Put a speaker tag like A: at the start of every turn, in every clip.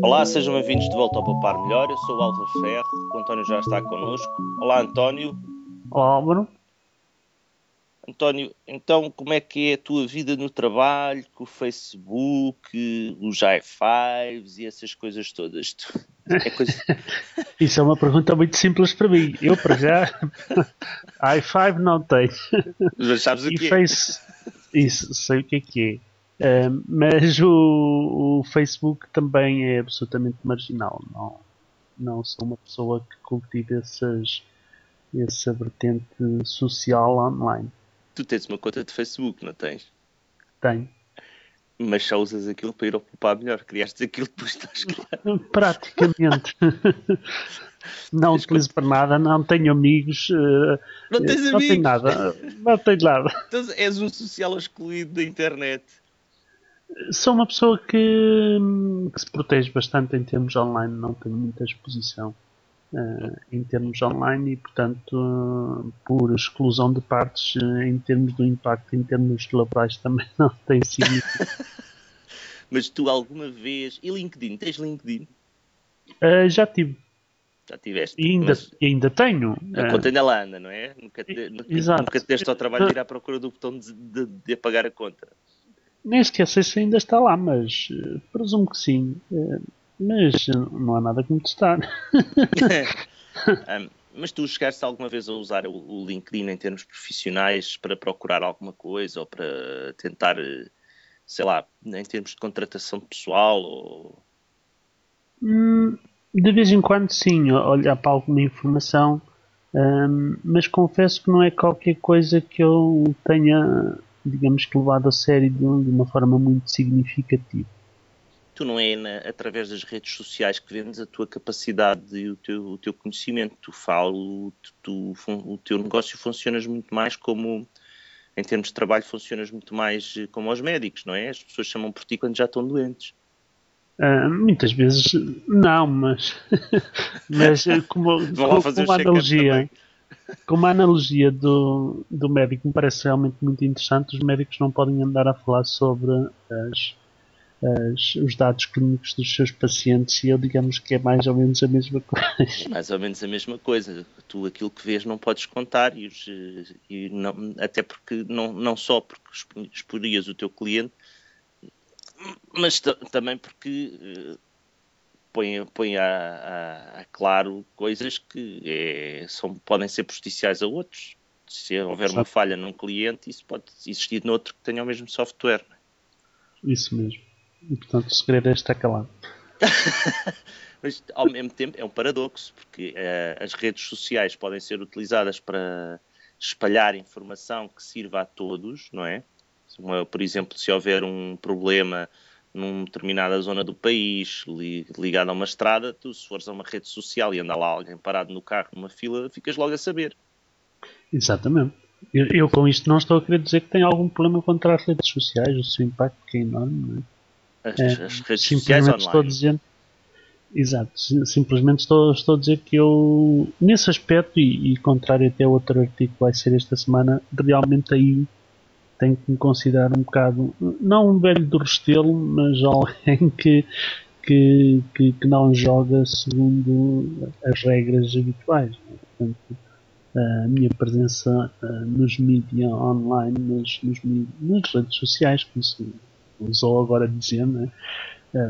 A: Olá, sejam bem-vindos de volta ao Poupar Melhor. Eu sou o Álvaro Ferro, o António já está connosco. Olá, António.
B: Olá, Álvaro.
A: António, então como é que é a tua vida no trabalho, com o Facebook, os i5s e essas coisas todas?
B: É coisa... Isso é uma pergunta muito simples para mim. Eu, para já, i5 não tenho.
A: Mas sabes o
B: e
A: que é?
B: face... Isso, sei o que é que é. Uh, mas o, o, Facebook também é absolutamente marginal. Não, não sou uma pessoa que cultive essas, essa vertente social online.
A: Tu tens uma conta de Facebook, não tens?
B: Tenho.
A: Mas só usas aquilo para ir ao poupar melhor. Criaste aquilo depois estás claro.
B: Praticamente. não Tens utilizo para nada, não tenho amigos. Uh,
A: não tens
B: não
A: amigos?
B: Tenho nada. Não tenho nada.
A: Então és um social excluído da internet.
B: Sou uma pessoa que, que se protege bastante em termos online, não tenho muita exposição. Uh, em termos online e, portanto, uh, por exclusão de partes, uh, em termos do impacto, em termos laborais, também não tem sido.
A: Mas tu alguma vez. E LinkedIn? Tens LinkedIn?
B: já tive.
A: Já tiveste.
B: E ainda,
A: mas...
B: ainda tenho.
A: A conta ainda lá anda, não é? Nunca te,
B: Exato.
A: nunca te deste ao trabalho de ir à procura do botão de, de, de apagar a conta.
B: Nem esquece se ainda está lá, mas presumo que sim mas não há nada que me testar.
A: um, mas tu chegaste alguma vez a usar o, o, LinkedIn em termos profissionais para procurar alguma coisa ou para tentar, sei lá, em termos de contratação pessoal? Ou...
B: Hum, de vez em quando, sim, olhar para alguma informação, um, mas confesso que não é qualquer coisa que eu tenha, digamos que, levado a sério de, uma forma muito significativa
A: tu não é na, através das redes sociais que vendes a tua capacidade e o teu, o teu conhecimento. Tu falo, tu, tu, o teu negócio funcionas muito mais como, em termos de trabalho, funcionas muito mais eh, como aos médicos, não é? As pessoas chamam por ti quando já estão doentes.
B: Uh, muitas vezes não, mas, mas eh, como, como, como analogia, como a analogia do, do médico me parece realmente muito interessante, os médicos não podem andar a falar sobre as as, os dados clínicos dos seus pacientes e eu digamos que é mais ou menos a mesma coisa.
A: Mais ou menos a mesma coisa. Tu aquilo que vês não podes contar e, os, e não, até porque não, não só porque exporias o teu cliente, mas também porque uh, põe, põe a, a, a, claro coisas que é, são, podem ser prejudiciais a outros. Se houver uma falha num cliente, isso pode existir noutro que tenha o mesmo software.
B: Isso mesmo. E portanto o segredo é estar calado.
A: Mas ao mesmo tempo é um paradoxo, porque uh, as redes sociais podem ser utilizadas para espalhar informação que sirva a todos, não é? Por exemplo, se houver um problema numa determinada zona do país li, ligado a uma estrada, tu se fores a uma rede social e anda lá alguém parado no carro numa fila, ficas logo a saber.
B: Exatamente. Eu, eu, com isto não estou a querer dizer que tem algum problema contra as redes sociais, o seu impacto que é enorme, é?
A: As, é, as redes sociais online.
B: Estou dizer, exato, simplesmente estou, estou a dizer que eu, nesse aspecto, e, e contrário até outro artigo que vai ser esta semana, realmente aí tenho que me considerar um bocado, não um velho do restelo, mas alguém que, que, que, que não joga segundo as regras habituais. Portanto, a minha presença nos mídias online, nas, nos, nas redes sociais, como se usou agora dizer, né?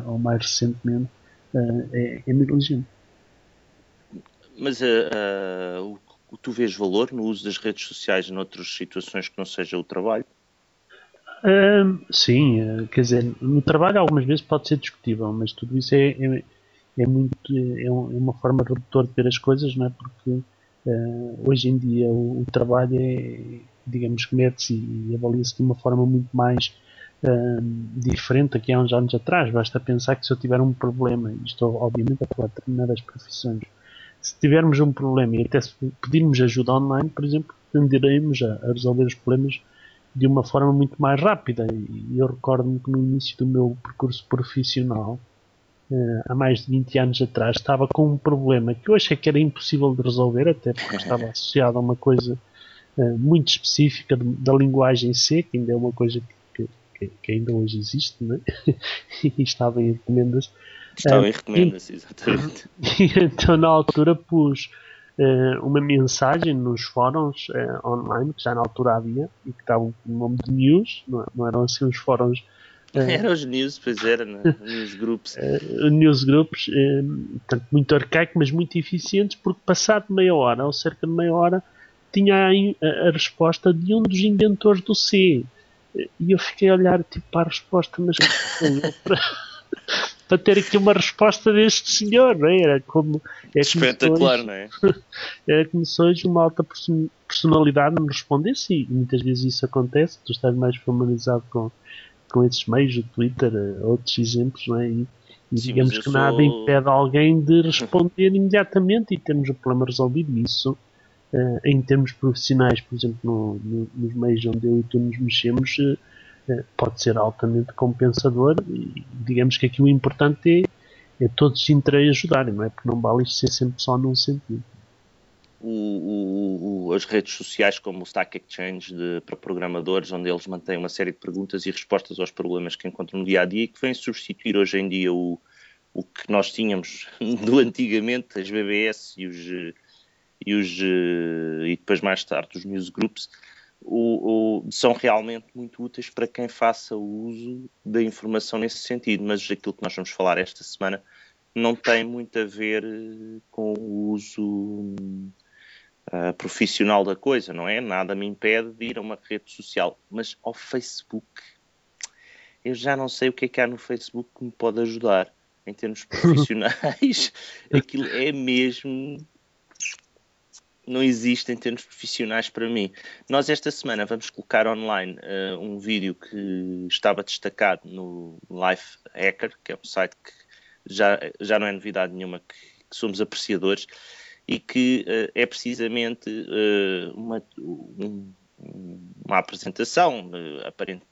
B: Ou mais recentemente, uh, é, é negligente.
A: Mas uh, uh, tu vês valor no uso das redes sociais noutras situações que não seja o trabalho?
B: Uh, sim, quer dizer, no trabalho algumas vezes pode ser discutível, mas tudo isso é, é, é muito é, um, é, uma forma redutora de ver as coisas, não é? Porque hoje em dia o, o trabalho é, digamos que mete-se e avalia-se de uma forma muito mais uh, diferente aqui há uns anos atrás. Basta pensar que se eu tiver um problema, e estou obviamente a falar de determinadas profissões, se tivermos um problema e até se pedirmos ajuda online, por exemplo, tenderemos a, a resolver os problemas de uma forma muito mais rápida. E eu recordo-me que no início do meu percurso profissional, uh, há mais de 20 anos atrás, estava com um problema que eu achei que era impossível de resolver, até porque estava associado a uma coisa uh, muito específica de, da linguagem C, que ainda é uma coisa que que, que ainda hoje existe, né? e estava em encomendas.
A: Estão em recomenda-se, exatamente.
B: E, então, na altura, pus uma mensagem nos fóruns uh, online, que já na altura havia, e que estavam com o nome de news, não, não eram assim os fóruns.
A: Uh, eram os news, pois era, né? news groups.
B: Uh, news groups, portanto, muito arcaico, mas muito eficientes, porque passado meia hora, ou cerca de meia hora, tinha a, a resposta de um dos inventores do C. E eu fiquei a olhar tipo, para a resposta, mas para, para ter aqui uma resposta deste senhor, não é? Era como.
A: É Espetacular, não é?
B: Era como se hoje uma alta personalidade me respondesse, e muitas vezes isso acontece, tu estás mais familiarizado com, com esses meios, o Twitter, eh, outros exemplos, não é? E, e Sim, digamos que sou... nada impede alguém de responder imediatamente e temos o problema resolvido. Isso uh, em termos profissionais, por exemplo, no, no, nos meios onde eu e tu nos mexemos, uh, pode ser altamente compensador e digamos que aqui o importante é, é todos se interem ajudarem, não é? Porque não vale isto ser sempre só num sentido.
A: O, o, o, as redes sociais como o Stack Exchange de, para programadores, onde eles mantêm uma série de perguntas e respostas aos problemas que encontram no dia a dia e que vêm substituir hoje em dia o, o que nós tínhamos do antigamente, as BBS e os e, os, eh, e depois mais tarde os newsgroups, o, o, são realmente muito úteis para quem faça uso da informação nesse sentido, mas aquilo que nós vamos falar esta semana não tem muito a ver eh, com o uso uh, profissional da coisa, não é? Nada me impede de ir a uma rede social, mas ao Facebook, eu já não sei o que é que há no Facebook que me pode ajudar em termos profissionais. Aquilo é mesmo não existe em termos profissionais para mim. Nós esta semana vamos colocar online uh, um vídeo que estava destacado no Life Hacker, que é um site que já, já não é novidade nenhuma, que, que somos apreciadores, e que uh, é precisamente uh, uma, um, uma apresentação, aparente,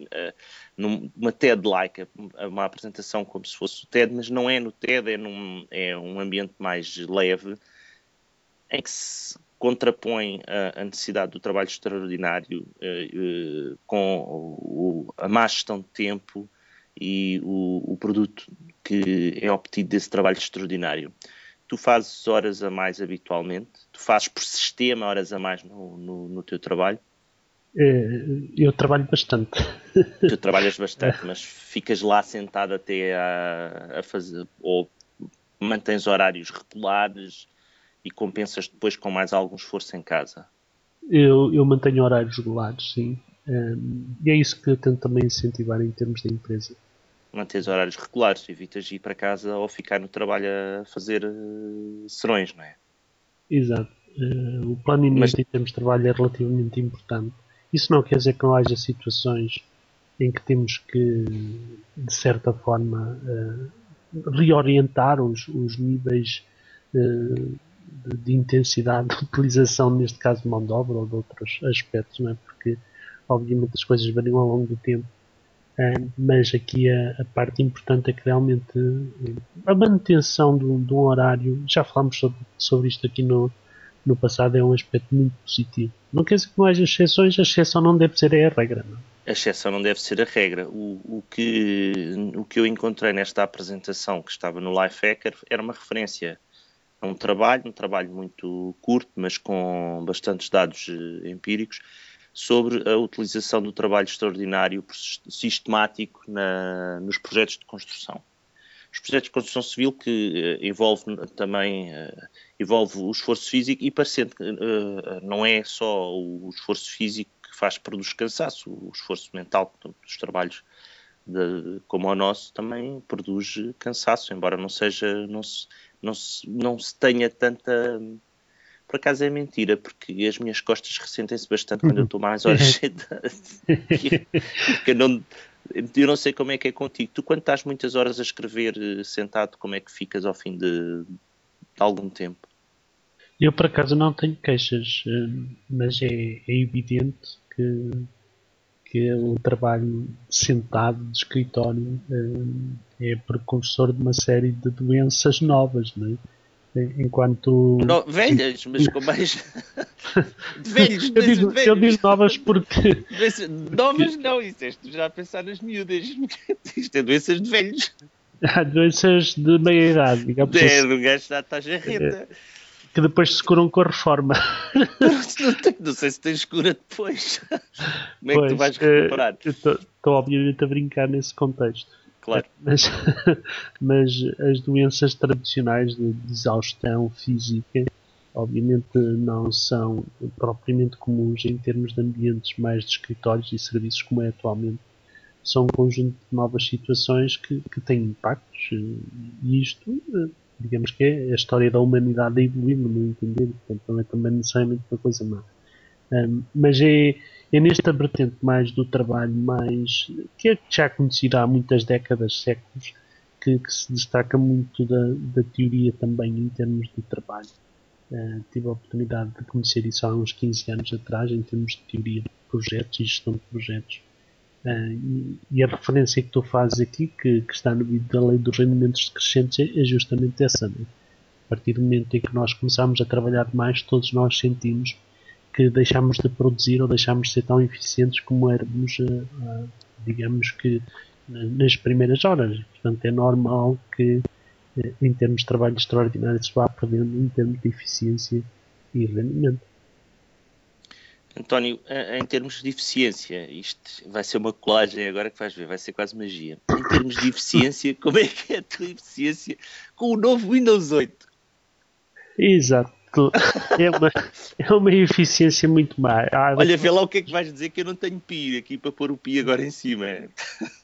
A: numa TED-like, uma apresentação como se fosse o TED, mas não é no TED, é, num, é um ambiente mais leve, em que se contrapõe a, a, necessidade do trabalho extraordinário eh, eh, com o, a má gestão de tempo e o, o, produto que é obtido desse trabalho extraordinário. Tu fazes horas a mais habitualmente? Tu fazes por sistema horas a mais no, no, no teu trabalho?
B: Eh, eu trabalho bastante.
A: Tu trabalhas bastante, mas ficas lá sentado até a, a fazer, ou mantens horários regulares, e compensas depois com mais algum esforço em casa?
B: Eu, eu mantenho horários regulares, sim. Um, e é isso que eu tento também incentivar em termos da empresa.
A: Mantens horários regulares, evitas ir para casa ou ficar no trabalho a fazer uh, serões, não é?
B: Exato. Uh, o planeamento Mas... em termos de trabalho é relativamente importante. Isso não quer dizer que não haja situações em que temos que, de certa forma, uh, reorientar os, os níveis uh, de, de, intensidade de utilização, neste caso de mão de obra ou de outros aspectos, não é? porque obviamente as coisas variam ao longo do tempo. Uh, mas aqui a, a, parte importante é que realmente uh, a manutenção de um horário, já falámos sobre, sobre isto aqui no, no passado, é um aspecto muito positivo. Não quer dizer que não haja exceções, a exceção não deve ser a regra. Não?
A: A exceção não deve ser a regra. O, o, que, o que eu encontrei nesta apresentação que estava no Lifehacker era uma referência um trabalho, um trabalho muito curto, mas com bastantes dados eh, empíricos, sobre a utilização do trabalho extraordinário sistemático na, nos projetos de construção. Os projetos de construção civil que uh, envolve também uh, envolve o esforço físico e parecendo que uh, não é só o esforço físico que faz produz cansaço, o esforço mental dos trabalhos de, como o nosso também produz cansaço, embora não seja não se, não se, não se tenha tanta. Por acaso é mentira, porque as minhas costas ressentem-se bastante quando eu estou mais horas sentado. eu não, eu não sei como é que é contigo. Tu, quando estás muitas horas a escrever eh, sentado, como é que ficas ao fim de, de algum tempo?
B: Eu, por acaso, não tenho queixas, eh, mas é, é evidente que, que o trabalho sentado de escritório eh, é precursor de uma série de doenças novas, não é? Enquanto.
A: No, velhas, mas com mais.
B: de velhos, eu digo, velhos. eu digo novas porque.
A: novas não, isso é já a pensar nas miúdas. Isto é doenças de velhos.
B: Há doenças de meia idade, digamos
A: É,
B: assim,
A: do gajo já está jarreta.
B: Que depois se curam com a reforma.
A: não, tem- não sei se tens cura depois. Como é que tu
B: Pois,
A: vais
B: eh,
A: recuperar?
B: Estou obviamente a brincar nesse contexto.
A: Claro.
B: Mas, mas as doenças tradicionais de, de exaustão física, obviamente, não são propriamente comuns em termos de ambientes mais de escritórios e serviços como é atualmente. São um conjunto de novas situações que, que têm impactos. eh, E isto, eh, digamos que é a história da humanidade a evoluir, no meu entender. Portanto, não é também necessariamente uma coisa má. Um, mas é, é nesta vertente mais do trabalho, mais que é já conhecida há muitas décadas, séculos, que, que se destaca muito da, da teoria também em termos de trabalho. Uh, tive a oportunidade de conhecer isso há uns 15 anos atrás, em termos de teoria de projetos e gestão de projetos. Uh, e, a referência que tu fazes aqui, que, que está no vídeo da lei dos rendimentos decrescentes, é, é justamente essa. Né? A partir do momento em que nós começamos a trabalhar mais, todos nós sentimos que deixámos de produzir ou deixámos de ser tão eficientes como éramos, eh, ah, digamos que, na- nas primeiras horas. Portanto, é normal que, eh, em termos de trabalho extraordinário, se vá perdendo em termos de eficiência e rendimento.
A: António, eh, em termos de eficiência, isto vai ser uma colagem agora que vais ver, vai ser quase magia. Em termos de eficiência, como é que é a tua eficiência com o novo Windows 8?
B: Exato. É uma, é uma eficiência muito má. Há,
A: Olha, vê lá o que é que vais dizer que eu não tenho pi aqui para pôr o pi agora em cima.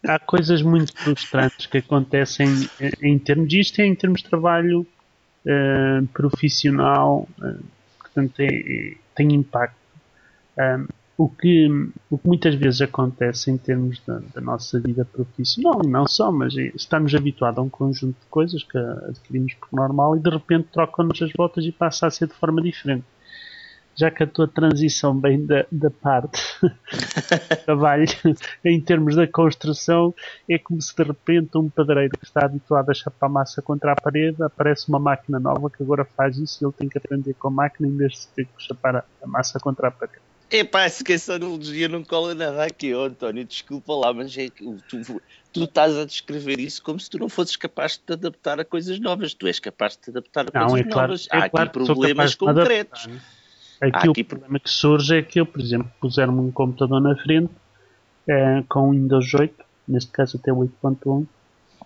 B: há coisas muito frustrantes que acontecem eh, em termos disto, é em termos de trabalho eh, profissional, eh, portanto, é- é- tem impacto. Um, o, que, o que muitas vezes acontece em termos da, da nossa vida profissional, e não só, mas é- estamos habituados a um conjunto de coisas que adquirimos por normal e de repente trocam-nos as botas e passa a ser de forma diferente. Já que a tua transição vem da, da parte trabalho em termos da construção é como se de repente um padreiro que está habituado a chapar massa contra a parede aparece uma máquina nova que agora faz isso e ele tem que aprender com a máquina em vez de ter que chapar a massa contra a parede.
A: Epá, se que essa analogia não cola nada aqui, oh, António, desculpa lá, mas é que tu, tu estás a descrever isso como se tu não fosses capaz de te adaptar a coisas novas. Tu és capaz de te adaptar a
B: Não,
A: coisas
B: é claro,
A: novas.
B: é
A: Há
B: claro
A: aqui problemas concretos.
B: Aqui o problema que surge é que eu, por exemplo, puser-me um computador na frente eh, com Windows 8, neste caso até 8.1,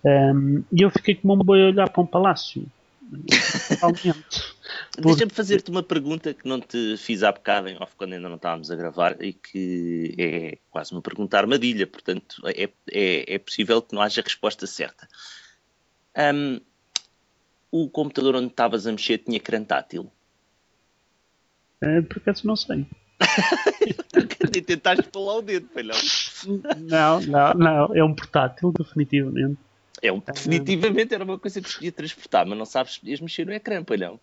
B: ehm, e eu fiquei como um boi a olhar para um palácio. Totalmente.
A: Deixa-me fazer-te uma pergunta que não te fiz há bocado em off quando ainda não estávamos a gravar e que é quase uma pergunta armadilha, portanto é, é, é possível que não haja resposta certa. Ahm, o computador onde estavas a mexer tinha ecrã tátil?
B: Eh, por acaso não sei.
A: Nem tentaste lá o dedo, foi não?
B: Não, não. É um portátil, definitivamente.
A: É um, definitivamente era uma coisa que se podia transportar, mas não sabes se podias mexer no ecrã, não?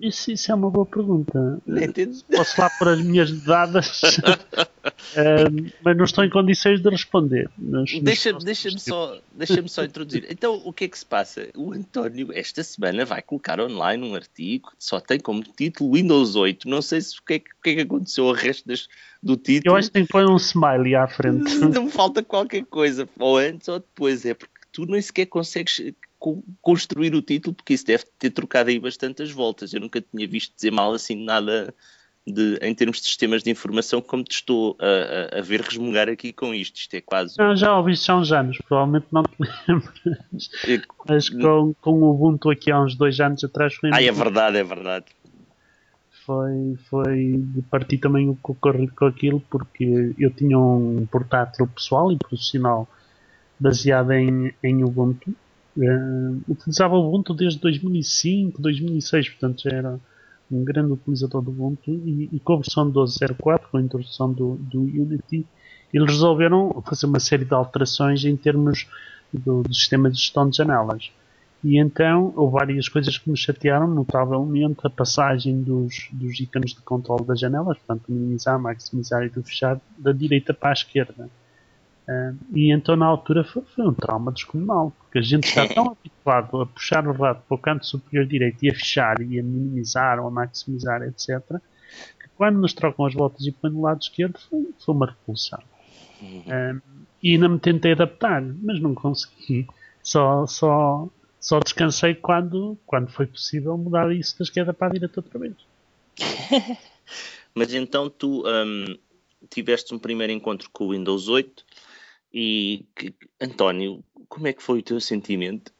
B: Isso, isso é uma boa pergunta. Posso lá pôr as minhas dadas, Ehm, mas não estou em condições de responder. Nos
A: Deixa-me deixa só, deixa só introduzir. Então, o que é que se passa? O António, esta semana, vai colocar online um artigo que só tem como título Windows 8. Não sei se o que é que, que, é que aconteceu ao resto das- do título.
B: Eu acho que tem que pôr um smiley à frente.
A: Não falta qualquer coisa, ou antes ou depois. É porque tu nem sequer consegues co- construir o título, porque isso deve ter trocado aí bastantes voltas. Eu nunca tinha visto dizer mal assim nada de, em termos de sistemas de informação, como te estou a, a- a ver resmungar aqui com isto. Isto é quase.
B: Não, já ouvi isso há uns anos, provavelmente não te lembras.
A: é-
B: Mas com, com o Ubuntu aqui há uns dois anos atrás foi,
A: Ah, é verdade, é verdade.
B: foi, foi partir também o que ocorreu com aquilo, porque eu tinha um portátil pessoal e profissional baseado em, em Ubuntu. Eh, utilizava o Ubuntu desde 2005, 2006, portanto já era um grande utilizador do Ubuntu e, e com a versão 12.04, com a introdução do, do Unity, eles resolveram fazer uma série de alterações em termos do, do sistema de gestão de janelas. E então houve várias coisas que me chatearam, notavelmente a passagem dos, dos ícones de controle das janelas, portanto minimizar, maximizar e do fechar, da direita para a esquerda. Ah, e então na altura foi, foi um trauma descomunal, porque a gente está tão habituado a puxar o rato para o canto superior direito e a fechar e a minimizar ou a maximizar, etc., que quando nos trocam as voltas e põem do lado esquerdo foi, foi uma repulsão. Ah, e ainda me tentei adaptar, mas não consegui. só, só, só descansei quando, quando foi possível mudar isso da esquerda para a direita outra vez.
A: Mas então tu um, tiveste um primeiro encontro com o Windows 8 e, que, António, como é que foi o teu sentimento?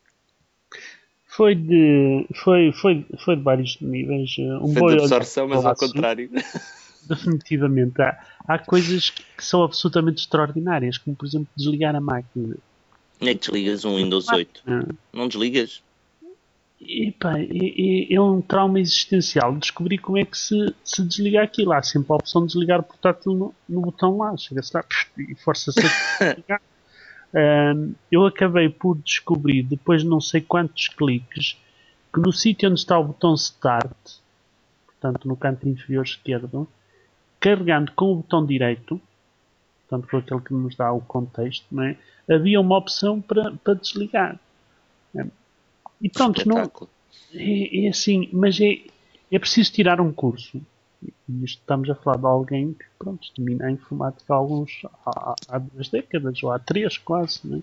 B: Foi de, foi, foi, foi de vários níveis.
A: Um foi de absorção, mas ao contrário.
B: Definitivamente. Há, há coisas que são absolutamente extraordinárias, como por exemplo desligar a máquina.
A: É que desligas um Windows 8. Ah. Não desligas?
B: E, pá, é, é, um trauma existencial. Descobri como é que se, se desliga aquilo. Há sempre a opção de desligar o portátil no, no botão lá. Chega-se lá e força-se a desligar. Um, eu acabei por descobrir, depois de não sei quantos cliques, que no sítio onde está o botão Start, portanto no canto inferior esquerdo, carregando com o botão direito, portanto com aquele que nos dá o contexto, é? havia uma opção para, para desligar. E pronto, não, é, é, assim, mas é, é preciso tirar um curso. E estamos a falar de alguém que pronto, domina a informática há, alguns, há, há duas décadas, ou há três quase. Né?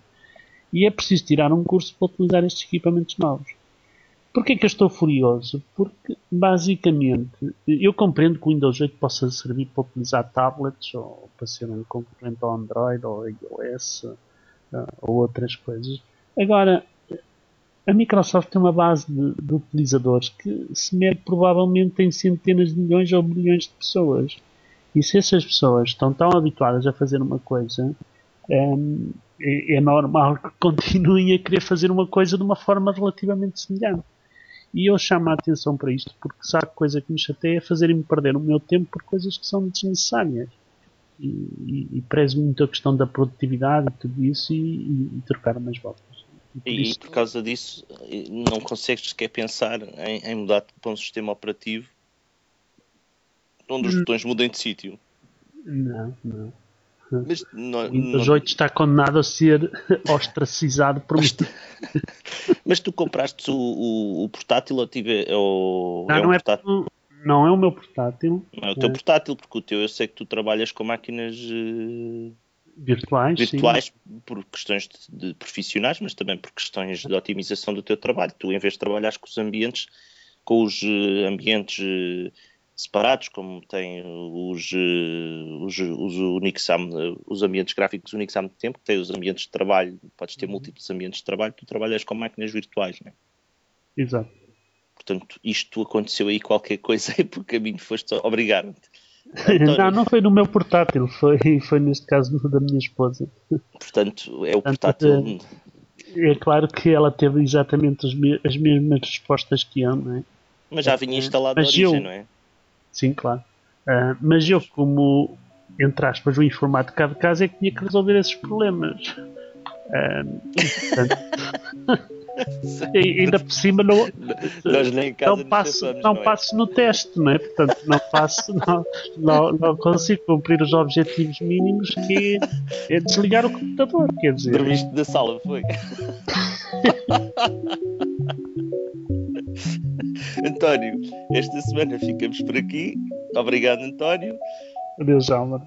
B: E é preciso tirar um curso para utilizar estes equipamentos novos. Porquê que eu estou furioso? Porque, basicamente, eu compreendo que o Windows 8 possa servir para utilizar tablets ou para ser um concorrente ao Android ou iOS eh, ou outras coisas. Agora, a Microsoft tem uma base de, de, utilizadores que se mede provavelmente em centenas de milhões ou bilhões de pessoas. E se essas pessoas estão tão habituadas a fazer uma coisa, um, é, é, normal que continuem a querer fazer uma coisa de uma forma relativamente semelhante. E eu chamo a atenção para isto porque sabe coisa que me chateia é fazerem-me perder o meu tempo por coisas que são desnecessárias. E, e, e prezo muito a questão da produtividade e tudo isso e, e, e trocar umas voltas.
A: E, e, por causa disso não consegues sequer pensar em, em mudar para um sistema operativo onde os hum. botões mudem de sítio.
B: Não, não. Mas não, o Windows não... 8 está condenado a ser ostracizado por
A: tu... mas tu compraste o, o, o portátil ou, tive, ou
B: não, é, não um é portátil? Não é o meu portátil.
A: Não é o teu é. portátil, porque o teu eu sei que tu trabalhas com máquinas uh,
B: virtuais,
A: virtuais por questões de, de, profissionais, mas também por questões de otimização do teu trabalho. Tu, em vez de trabalhares com os ambientes, com os uh, ambientes uh, separados, como tem os, uh, os, os, Unixam, os ambientes gráficos Unixam de tempo, que tem os ambientes de trabalho, podes ter uhum. múltiplos ambientes de trabalho, tu trabalhas com máquinas virtuais, não é?
B: Exato.
A: Portanto, isto aconteceu aí qualquer coisa e por caminho foste
B: Não, não foi no meu portátil, foi, foi neste caso da minha esposa.
A: Portanto, é o portátil.
B: É, é claro que ela teve exatamente as, me as mesmas respostas que eu, não é?
A: Mas já vinha instalado mas origem, eu, não é?
B: Sim, claro. Uh, mas eu, como, entre aspas, o informático de casa, é que tinha que resolver esses problemas. Uh, portanto, E ainda por cima não, não, passo, não, é? passo no teste, não é? Portanto, não passo, não, não, não consigo cumprir os objetivos mínimos que é, é desligar o computador. Quer dizer,
A: Dormiste da sala, foi? António, esta semana ficamos por aqui. Obrigado, António.
B: Adeus, Alma.